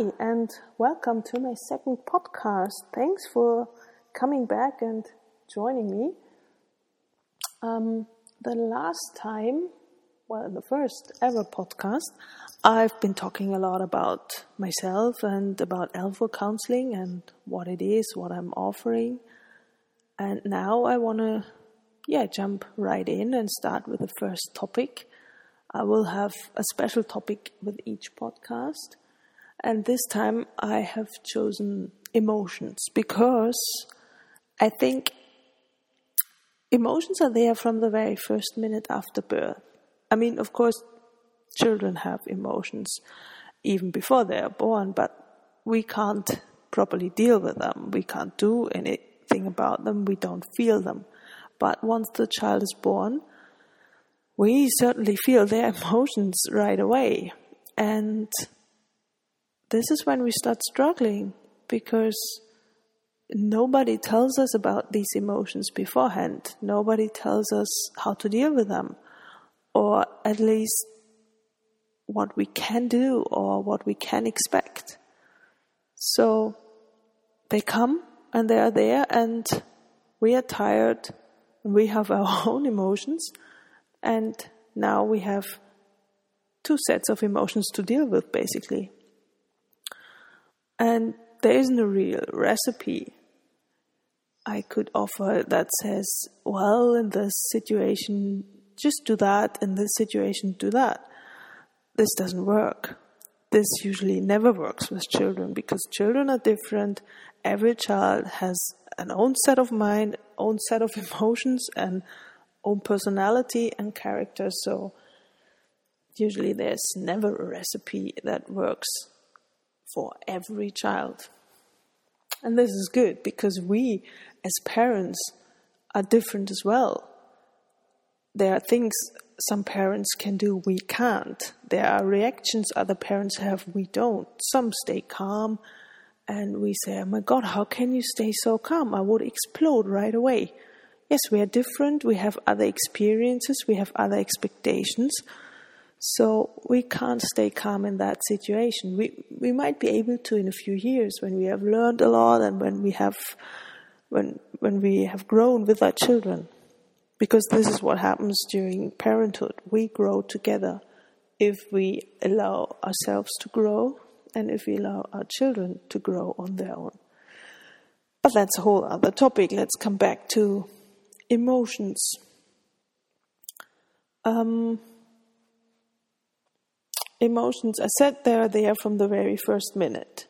And welcome to my second podcast. Thanks for coming back and joining me. Um, the last time, well, the first ever podcast, I've been talking a lot about myself and about Elfo counseling and what it is, what I'm offering. And now I want to, yeah, jump right in and start with the first topic. I will have a special topic with each podcast and this time I have chosen emotions because I think emotions are there from the very first minute after birth. I mean, of course, children have emotions even before they are born, but we can't properly deal with them. We can't do anything about them. We don't feel them. But once the child is born, we certainly feel their emotions right away. And this is when we start struggling because nobody tells us about these emotions beforehand. Nobody tells us how to deal with them, or at least what we can do or what we can expect. So they come and they are there, and we are tired, we have our own emotions, and now we have two sets of emotions to deal with basically. And there isn't a real recipe I could offer that says, well, in this situation, just do that, in this situation, do that. This doesn't work. This usually never works with children because children are different. Every child has an own set of mind, own set of emotions, and own personality and character. So usually there's never a recipe that works for every child. And this is good because we, as parents, are different as well. There are things some parents can do we can't. There are reactions other parents have we don't. Some stay calm and we say, Oh my God, how can you stay so calm? I would explode right away. Yes, we are different. We have other experiences. We have other expectations. So we can't stay calm in that situation. We we might be able to in a few years when we have learned a lot and when we have when when we have grown with our children. Because this is what happens during parenthood. We grow together if we allow ourselves to grow and if we allow our children to grow on their own. But that's a whole other topic. Let's come back to emotions. Um, emotions, I said they are there from the very first minute.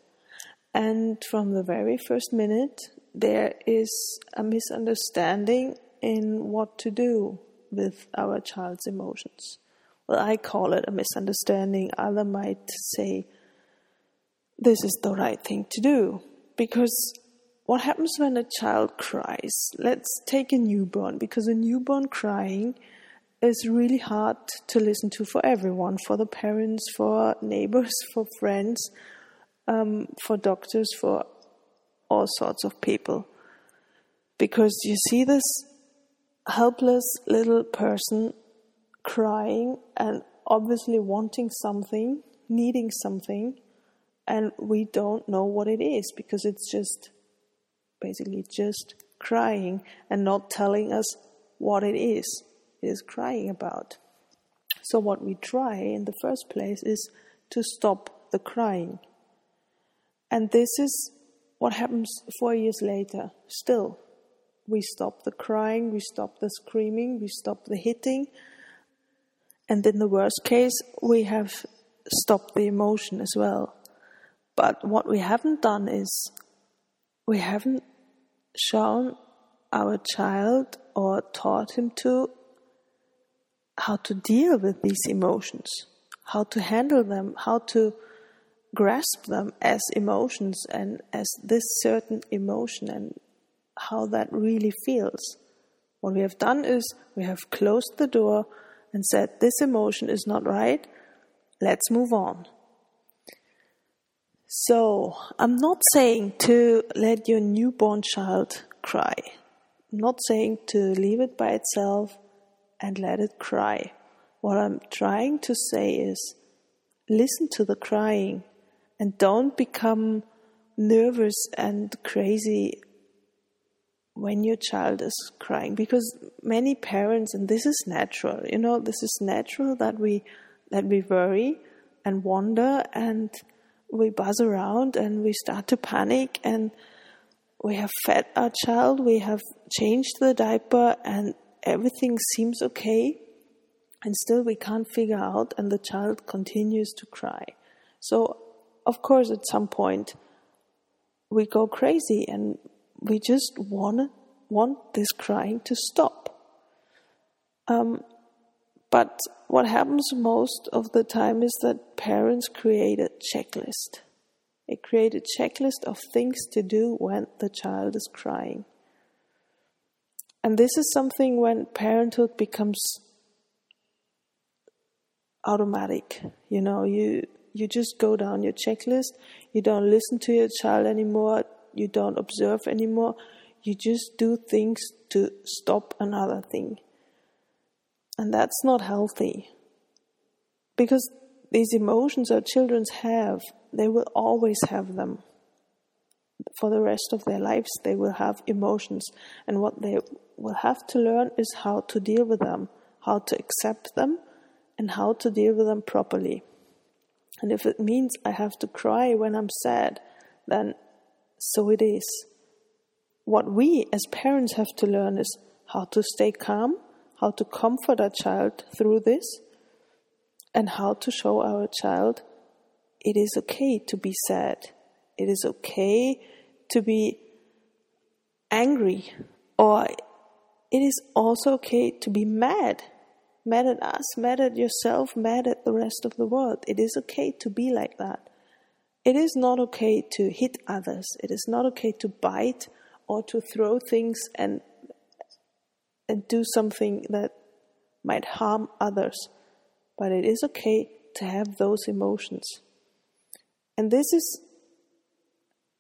And from the very first minute, there is a misunderstanding in what to do with our child's emotions. Well, I call it a misunderstanding. Other might say this is the right thing to do. Because what happens when a child cries? Let's take a newborn, because a newborn crying is really hard to listen to for everyone for the parents, for neighbors, for friends, um, for doctors, for all sorts of people. Because you see this helpless little person crying and obviously wanting something, needing something, and we don't know what it is because it's just basically just crying and not telling us what it is is crying about. So, what we try in the first place is to stop the crying. And this is what happens four years later. Still, we stop the crying, we stop the screaming, we stop the hitting. And in the worst case, we have stopped the emotion as well. But what we haven't done is we haven't shown our child or taught him to how to deal with these emotions, how to handle them, how to grasp them as emotions and as this certain emotion and how that really feels. What we have done is we have closed the door and said, This emotion is not right, let's move on. So, I'm not saying to let your newborn child cry. I'm not saying to leave it by itself and let it cry. What I'm trying to say is listen to the crying And don't become nervous and crazy when your child is crying because many parents and this is natural you know this is natural that we that we worry and wonder and we buzz around and we start to panic and we have fed our child we have changed the diaper and everything seems okay and still we can't figure out and the child continues to cry so of course at some point we go crazy and we just want want this crying to stop. Um, but what happens most of the time is that parents create a checklist. They create a checklist of things to do when the child is crying. And this is something when parenthood becomes automatic. You know, you you just go down your checklist, you don't listen to your child anymore, you don't observe anymore, you just do things to stop another thing. And that's not healthy. Because these emotions our children have, they will always have them. For the rest of their lives, they will have emotions. And what they will have to learn is how to deal with them, how to accept them, and how to deal with them properly. And if it means I have to cry when I'm sad, then so it is what we as parents have to learn is how to stay calm, how to comfort our child through this, and how to show our child it is okay to be sad. It is okay to be angry, or it is also okay to be mad. Mad at us, mad at yourself, mad at the rest of the world. It is okay to be like that. It is not okay to hit others. It is not okay to bite or to throw things and and do something that might harm others. But it is okay to have those emotions. And this is,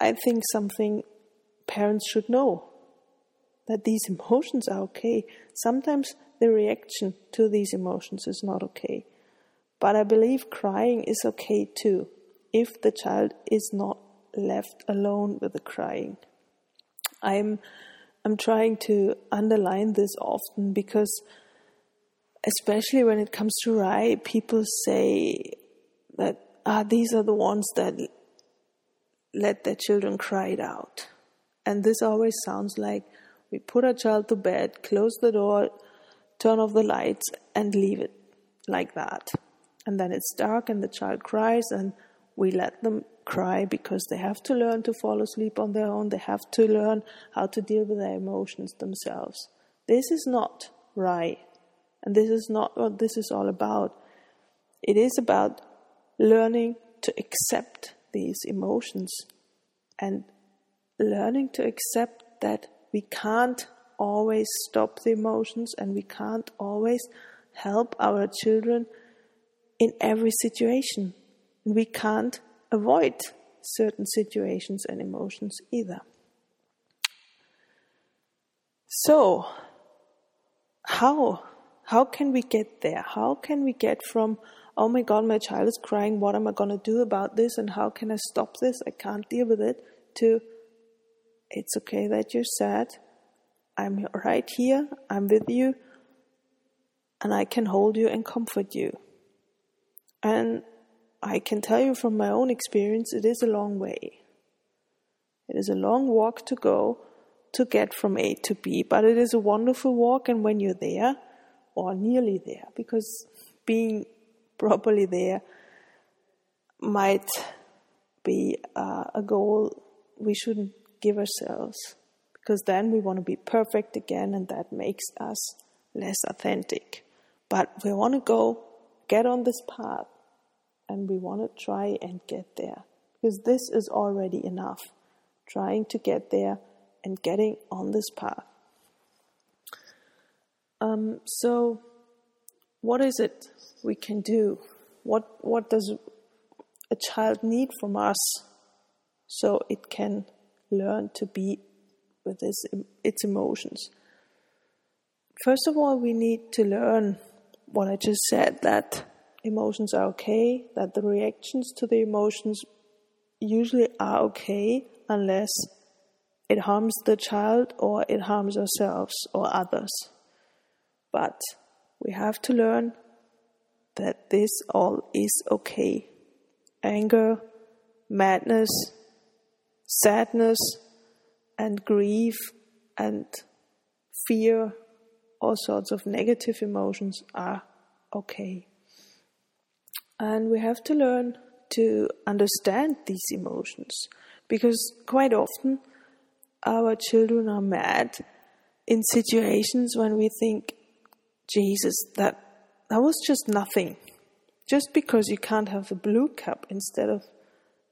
I think, something parents should know that these emotions are okay. Sometimes the reaction to these emotions is not okay. But I believe crying is okay too, if the child is not left alone with the crying. I'm I'm trying to underline this often because especially when it comes to RIE, people say that ah these are the ones that let their children cry it out. And this always sounds like we put our child to bed, close the door, turn off the lights, and leave it like that. And then it's dark and the child cries, and we let them cry because they have to learn to fall asleep on their own. They have to learn how to deal with their emotions themselves. This is not right. And this is not what this is all about. It is about learning to accept these emotions and learning to accept that we can't always stop the emotions and we can't always help our children in every situation. We can't avoid certain situations and emotions either. So, how how can we get there? How can we get from oh my god, my child is crying, what am I going to do about this and how can I stop this? I can't deal with it to it's okay that you're sad. I'm right here. I'm with you and I can hold you and comfort you. And I can tell you from my own experience, it is a long way. It is a long walk to go to get from A to B, but it is a wonderful walk, and when you're there, or nearly there, because being properly there might be uh, a goal we shouldn't give ourselves, because then we want to be perfect again, and that makes us less authentic. But we want to go get on this path and we want to try and get there because this is already enough. Trying to get there and getting on this path. Um, so, what is it we can do? What what does a child need from us so it can learn to be with its, its emotions? First of all, we need to learn what I just said that emotions are okay, that the reactions to the emotions usually are okay unless it harms the child or it harms ourselves or others. But we have to learn that this all is okay. Anger, madness, sadness, and grief and fear, all sorts of negative emotions are okay. And we have to learn to understand these emotions because quite often our children are mad in situations when we think, Jesus, that, that was just nothing. Just because you can't have the blue cup instead of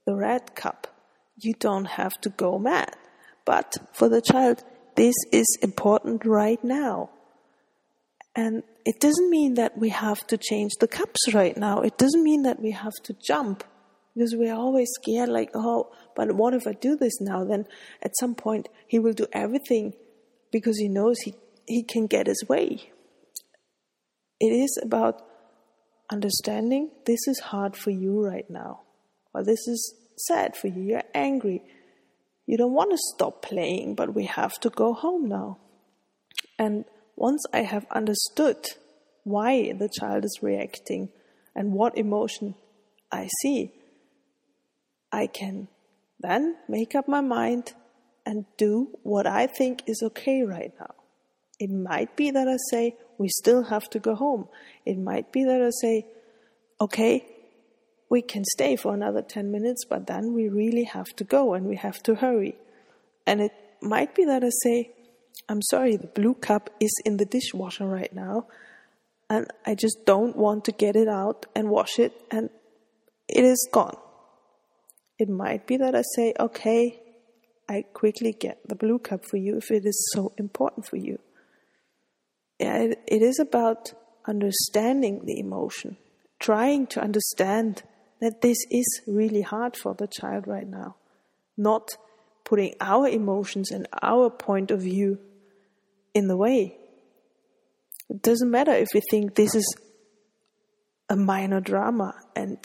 the red cup, you don't have to go mad. But for the child, this is important right now. And it doesn't mean that we have to change the cups right now. It doesn't mean that we have to jump because we're always scared, like, oh, but what if I do this now? Then at some point he will do everything because he knows he, he can get his way. It is about understanding this is hard for you right now, or this is sad for you, you're angry. You don't want to stop playing, but we have to go home now. And once I have understood why the child is reacting and what emotion I see, I can then make up my mind and do what I think is okay right now. It might be that I say, we still have to go home. It might be that I say, okay, we can stay for another 10 minutes, but then we really have to go and we have to hurry. And it might be that I say, I'm sorry, the blue cup is in the dishwasher right now, and I just don't want to get it out and wash it, and it is gone. It might be that I say, okay, I quickly get the blue cup for you if it is so important for you. It is about understanding the emotion, trying to understand that this is really hard for the child right now, not putting our emotions and our point of view in the way. It doesn't matter if we think this is a minor drama and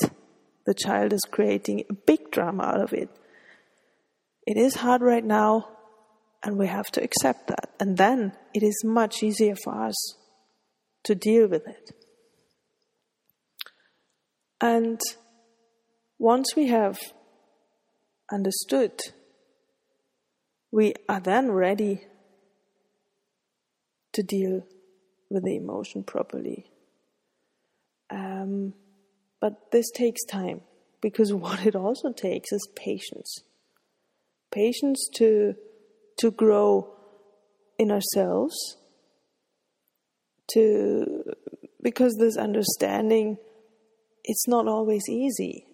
the child is creating a big drama out of it. It is hard right now, and we have to accept that. And then it is much easier for us to deal with it. And once we have understood, we are then ready to deal with the emotion properly. Um, but this takes time because what it also takes is patience. Patience to to grow in ourselves to because this understanding it's not always easy.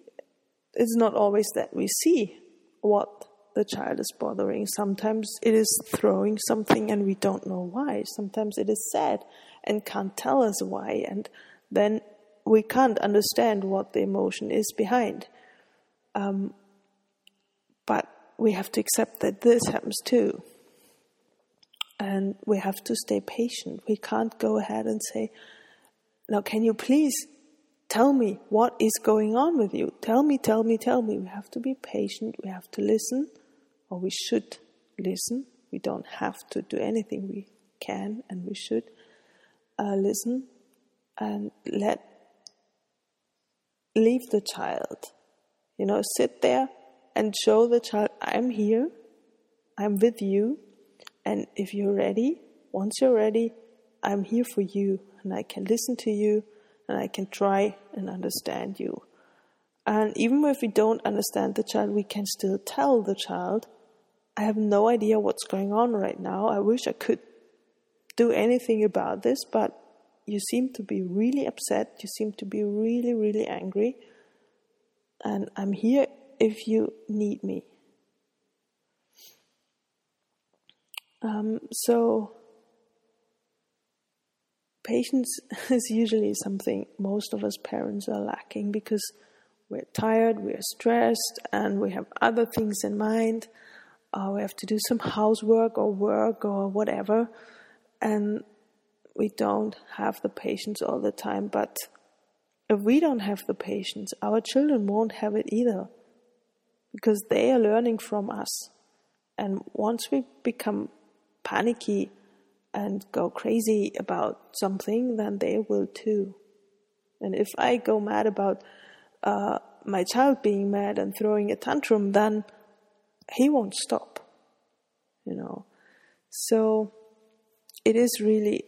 It's not always that we see what the child is bothering. Sometimes it is throwing something and we don't know why. Sometimes it is sad and can't tell us why. And then we can't understand what the emotion is behind. Um, but we have to accept that this happens too. And we have to stay patient. We can't go ahead and say, Now, can you please tell me what is going on with you? Tell me, tell me, tell me. We have to be patient. We have to listen, or we should listen. We don't have to do anything. We can and we should uh, listen and let leave the child. You know, sit there and show the child, I'm here, I'm with you, and if you're ready, once you're ready, I'm here for you, and I can listen to you, and I can try and understand you. And even if we don't understand the child, we can still tell the child, I have no idea what's going on right now. I wish I could do anything about this, but you seem to be really upset. You seem to be really, really angry and I'm here if you need me. Um, so, patience is usually something most of us parents are lacking because we're tired, we're stressed, and we have other things in mind. Uh, we have to do some housework or work or whatever, and we don't have the patience all the time. But if we don't have the patience, our children won't have it either. Because they are learning from us. And once we become panicky and go crazy about something, then they will too. And if I go mad about uh, my child being mad and throwing a tantrum, then he won't stop. You know. So it is really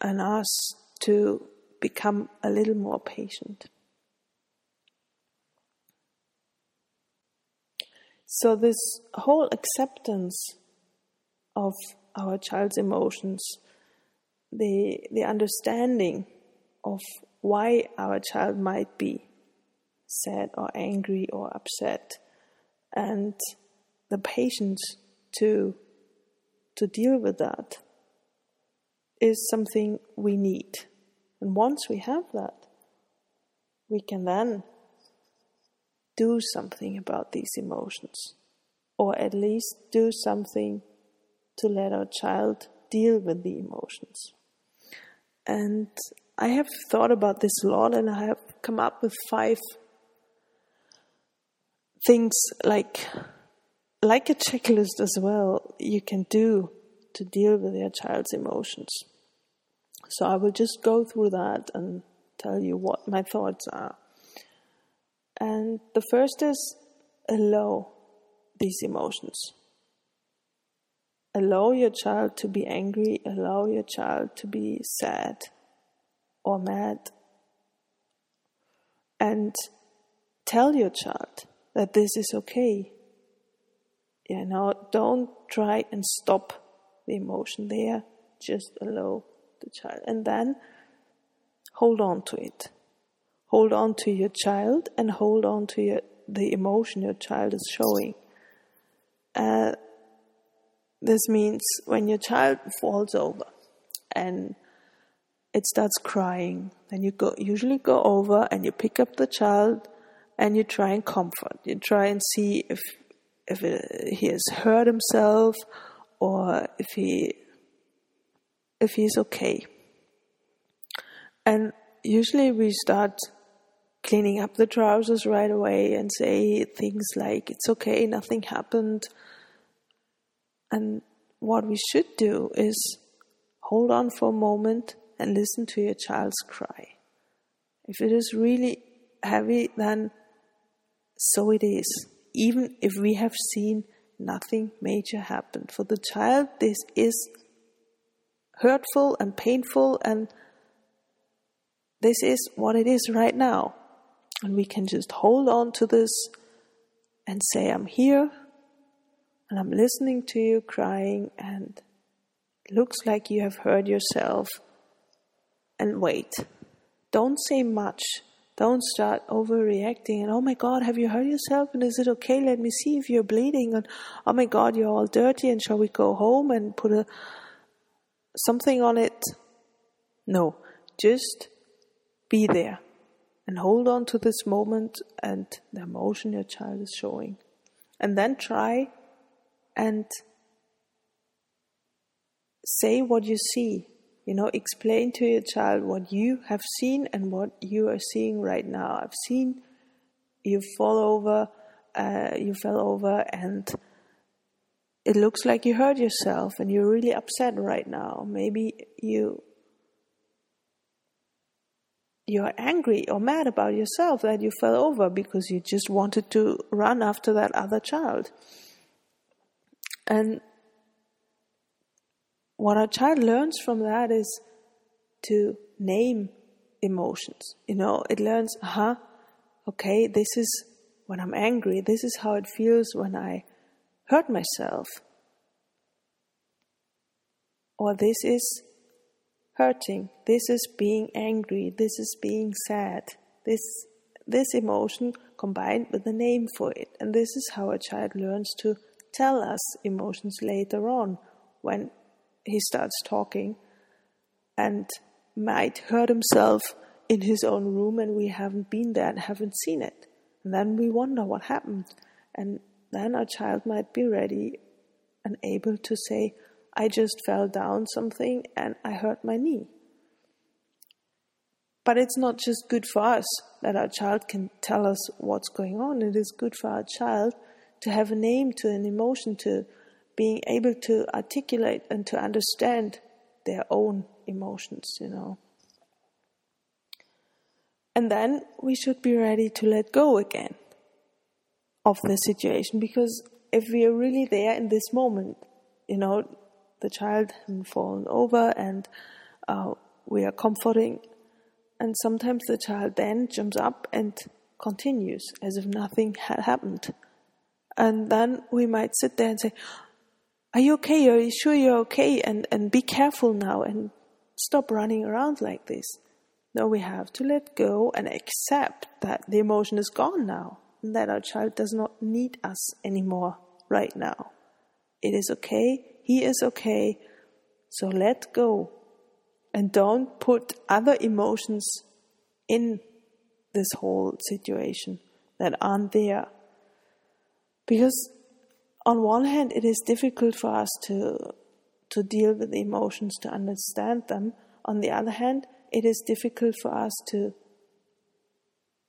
on us to become a little more patient. So, this whole acceptance of our child's emotions, the, the understanding of why our child might be sad or angry or upset, and the patience to, to deal with that is something we need. And once we have that, we can then do something about these emotions, or at least do something to let our child deal with the emotions. And I have thought about this a lot and I have come up with five things like like a checklist as well you can do to deal with your child's emotions. So I will just go through that and tell you what my thoughts are. And the first is allow these emotions. Allow your child to be angry, allow your child to be sad or mad. And tell your child that this is okay. You know, don't try and stop the emotion there, just allow the child. And then hold on to it hold on to your child and hold on to your, the emotion your child is showing. Uh, this means when your child falls over and it starts crying, then you go usually go over and you pick up the child and you try and comfort. You try and see if if it, he has hurt himself or if he if he's okay. And usually we start cleaning up the trousers right away and say things like, it's okay, nothing happened. And what we should do is hold on for a moment and listen to your child's cry. If it is really heavy, then so it is. Even if we have seen nothing major happen. For the child, this is hurtful and painful, and this is what it is right now. And we can just hold on to this and say, I'm here and I'm listening to you crying, and it looks like you have hurt yourself. And wait. Don't say much. Don't start overreacting and oh my god, have you hurt yourself? And is it okay? Let me see if you're bleeding. And oh my god, you're all dirty. And shall we go home and put a something on it? No, just be there and hold on to this moment and the emotion your child is showing. And then try and say what you see. You know, explain to your child what you have seen and what you are seeing right now. I've seen you fall over, uh, you fell over, and it looks like you hurt yourself and you're really upset right now. Maybe you you're angry or mad about yourself that you fell over because you just wanted to run after that other child. And what a child learns from that is to name emotions. You know, it learns, huh, okay, this is when I'm angry, this is how it feels when I hurt myself. Or this is hurting. This is being angry. This is being sad. This this emotion combined with a name for it. And this is how a child learns to tell us emotions later on when he starts talking and might hurt himself in his own room and we haven't been there and haven't seen it. And then we wonder what happened. And then our child might be ready and able to say, I just fell down something and I hurt my knee. But it's not just good for us that our child can tell us what's going on. It is good for our child to have a name to an emotion, to being able to articulate and to understand their own emotions, you know. And then we should be ready to let go again of the situation because if we are really there in this moment, you know, the child has fallen over and uh, we are comforting, and sometimes the child then jumps up and continues as if nothing had happened. And then we might sit there and say, Are you okay? Are you sure you're okay? And, and be careful now and stop running around like this. No, we have to let go and accept that the emotion is gone now and that our child does not need us anymore right now. It is okay. He is okay. So let go and don't put other emotions in this whole situation that aren't there. Because on one hand, it is difficult for us to, to deal with the emotions, to understand them. On the other hand, it is difficult for us to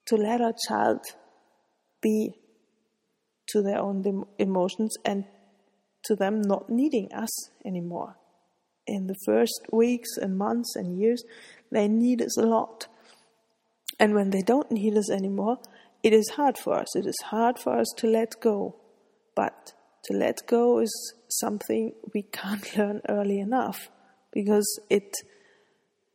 to let our child be to their own emotions and to them not needing us anymore. In the first weeks and months and years, they need us a lot. And when they don't need us anymore, it is hard for us. It is hard for us to let go. But to let go is something we can't learn early enough because it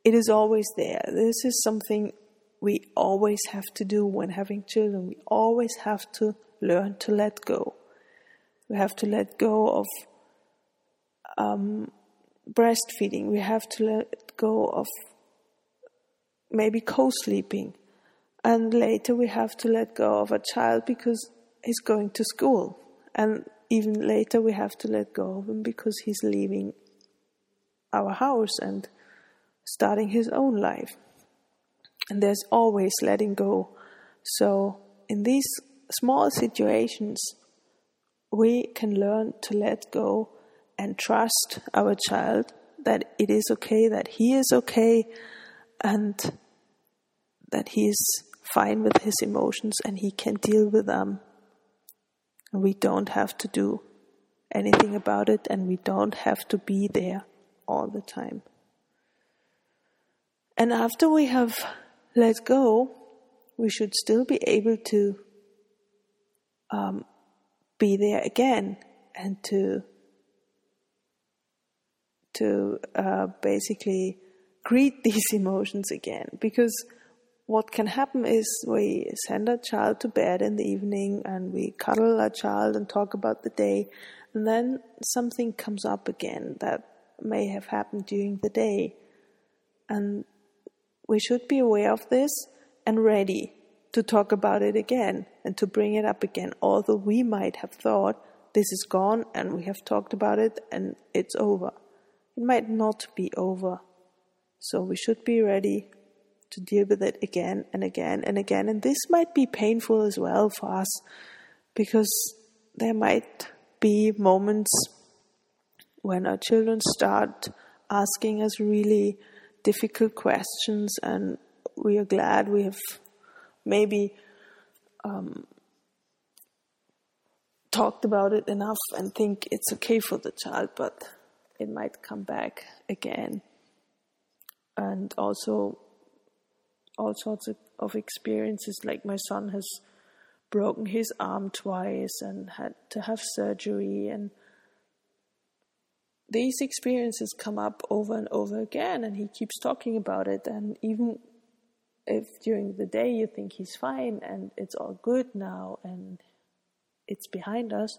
it is always there. This is something we always have to do when having children. We always have to learn to let go. We have to let go of um, breastfeeding. We have to let go of maybe co sleeping. And later we have to let go of a child because he's going to school. And even later we have to let go of him because he's leaving our house and starting his own life. And there's always letting go. So, in these small situations, we can learn to let go and trust our child that it is okay, that he is okay, and that he is fine with his emotions and he can deal with them. We don't have to do anything about it and we don't have to be there all the time. And after we have let go, we should still be able to um, be there again and to to uh, basically greet these emotions again. Because what can happen is we send our child to bed in the evening and we cuddle our child and talk about the day. And then something comes up again that may have happened during the day. And we should be aware of this and ready to talk about it again and to bring it up again, although we might have thought this is gone and we have talked about it and it's over. It might not be over. So we should be ready to deal with it again and again and again. And this might be painful as well for us because there might be moments when our children start asking us really difficult questions, and we are glad we have maybe um, talked about it enough and think it's okay for the child, but it might come back again. And also, all sorts of, of experiences, like my son has broken his arm twice and had to have surgery and these experiences come up over and over again, and he keeps talking about it. And even if during the day you think he's fine and it's all good now and it's behind us,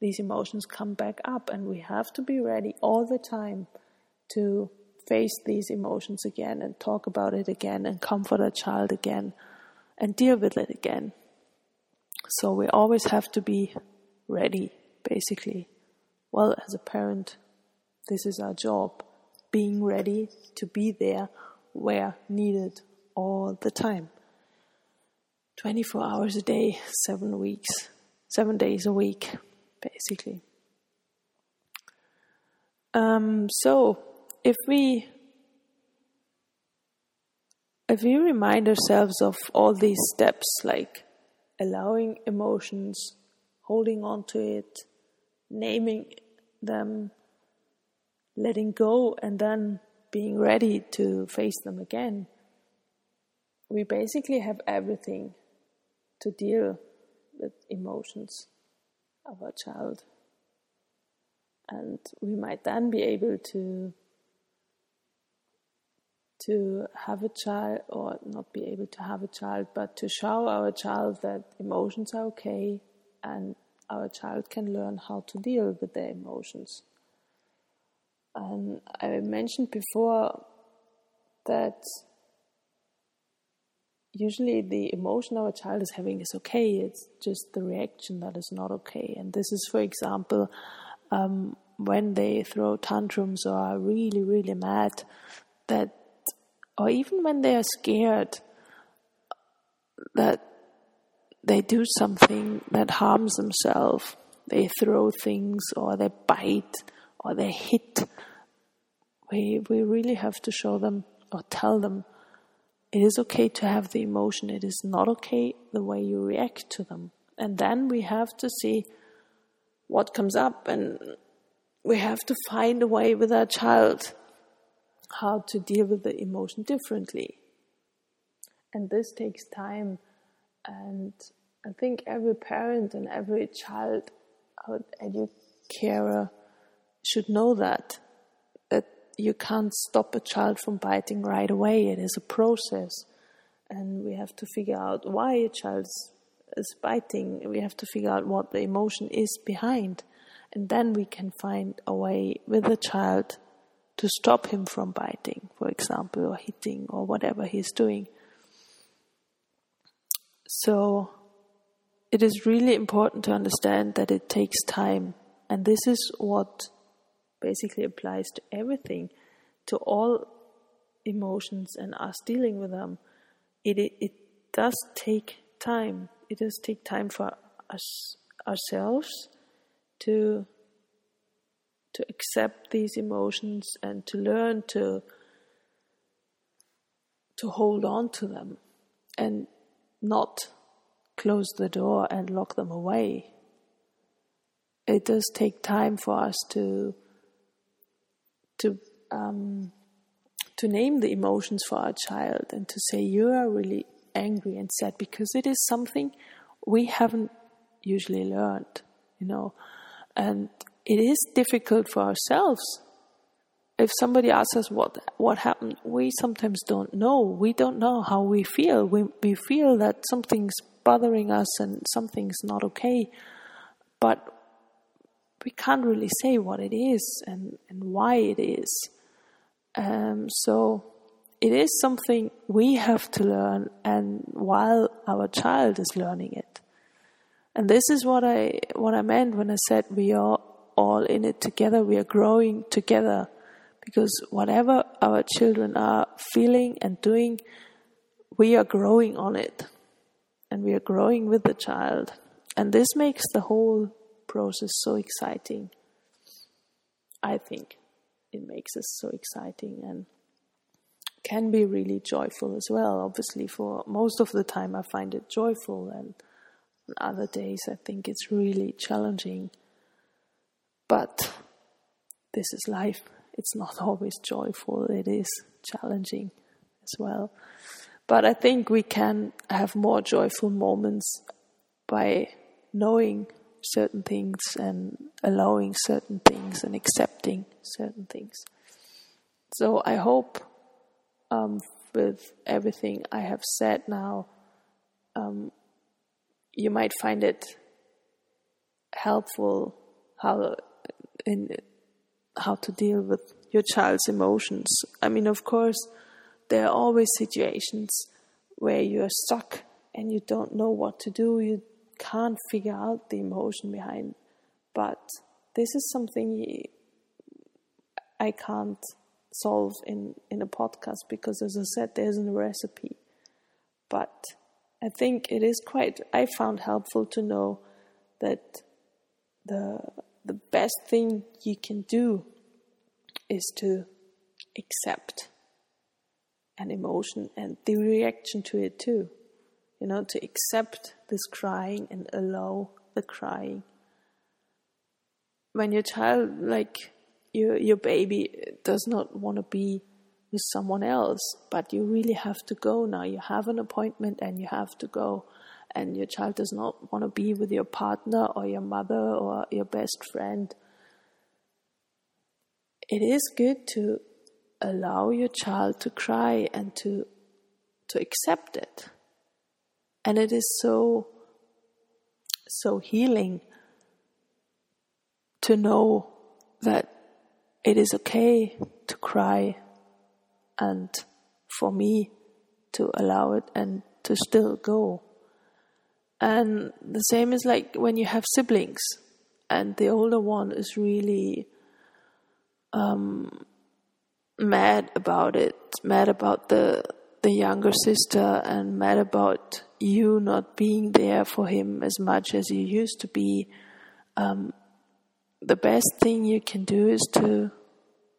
these emotions come back up, and we have to be ready all the time to face these emotions again and talk about it again and comfort a child again and deal with it again. So we always have to be ready, basically. Well, as a parent, this is our job, being ready to be there where needed all the time. 24 hours a day, seven weeks, seven days a week, basically. Um, so, if we if we remind ourselves of all these steps, like allowing emotions, holding on to it, naming them, letting go, and then being ready to face them again. We basically have everything to deal with emotions of our child. And we might then be able to to have a child or not be able to have a child, but to show our child that emotions are okay and our child can learn how to deal with their emotions. And I mentioned before that usually the emotion our child is having is okay, it's just the reaction that is not okay. And this is, for example, um, when they throw tantrums or are really, really mad, that or even when they are scared that they do something that harms themselves, they throw things or they bite or they hit, we, we really have to show them or tell them it is okay to have the emotion, it is not okay the way you react to them. And then we have to see what comes up and we have to find a way with our child how to deal with the emotion differently. And this takes time. And I think every parent and every child educator should know that you can't stop a child from biting right away. It is a process, and we have to figure out why a child is biting. We have to figure out what the emotion is behind, and then we can find a way with the child to stop him from biting, for example, or hitting or whatever he's doing. So it is really important to understand that it takes time, and this is what basically applies to everything, to all emotions and us dealing with them. It, it, it does take time. It does take time for us ourselves to to accept these emotions and to learn to to hold on to them and not close the door and lock them away. It does take time for us to to um, to name the emotions for our child and to say you are really angry and sad because it is something we haven't usually learned, you know, and it is difficult for ourselves. If somebody asks us what what happened, we sometimes don't know. We don't know how we feel. We we feel that something's bothering us and something's not okay, but we can't really say what it is and, and why it is. Um, so it is something we have to learn, and while our child is learning it. And this is what I what I meant when I said we are all in it together. We are growing together because whatever our children are feeling and doing, we are growing on it, and we are growing with the child, and this makes the whole process so exciting. I think it makes us so exciting and can be really joyful as well. Obviously, for most of the time, I find it joyful, and other days, I think it's really challenging. But this is life. It's not always joyful, it is challenging as well. But I think we can have more joyful moments by knowing certain things and allowing certain things and accepting certain things. So I hope um, with everything I have said now, um, you might find it helpful how in how to deal with your child's emotions. I mean, of course, there are always situations where you're stuck and you don't know what to do. You can't figure out the emotion behind. But this is something I can't solve in, in a podcast because, as I said, there isn't a recipe. But I think it is quite, I found helpful to know that the the best thing you can do is to accept an emotion and the reaction to it too. You know, to accept this crying and allow the crying. When your child, like your your baby, does not want to be with someone else, but you really have to go now. You have an appointment and you have to go, and your child does not want to be with your partner or your mother or your best friend. It is good to allow your child to cry and to to accept it. And it is so so healing to know that it is okay to cry and for me to allow it and to still go. And the same is like when you have siblings and the older one is really um, mad about it, mad about the the younger sister and mad about you not being there for him as much as you used to be, um, the best thing you can do is to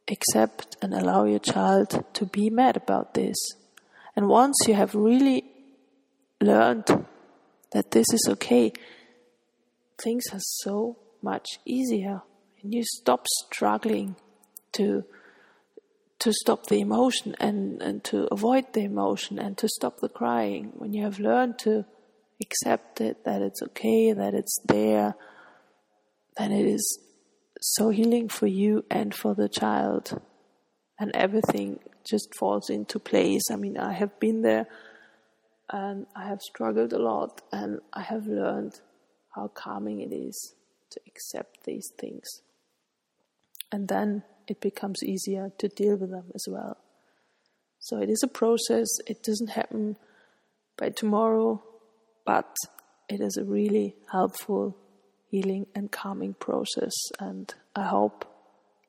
accept and allow your child to be mad about this. And once you have really learned that this is okay, things are so much easier. And you stop struggling to to stop the emotion and, and to avoid the emotion and to stop the crying. When you have learned to accept it, that it's okay, that it's there, then it is so healing for you and for the child. And everything just falls into place. I mean, I have been there and I have struggled a lot and I have learned how calming it is to accept these things. And then it becomes easier to deal with them as well. So it is a process, it doesn't happen by tomorrow, but it is a really helpful healing and calming process. And I hope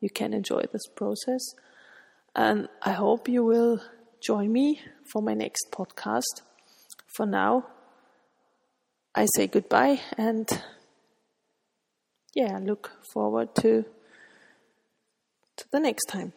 you can enjoy this process. And I hope you will join me for my next podcast. For now, I say goodbye and yeah, look forward to to the next time.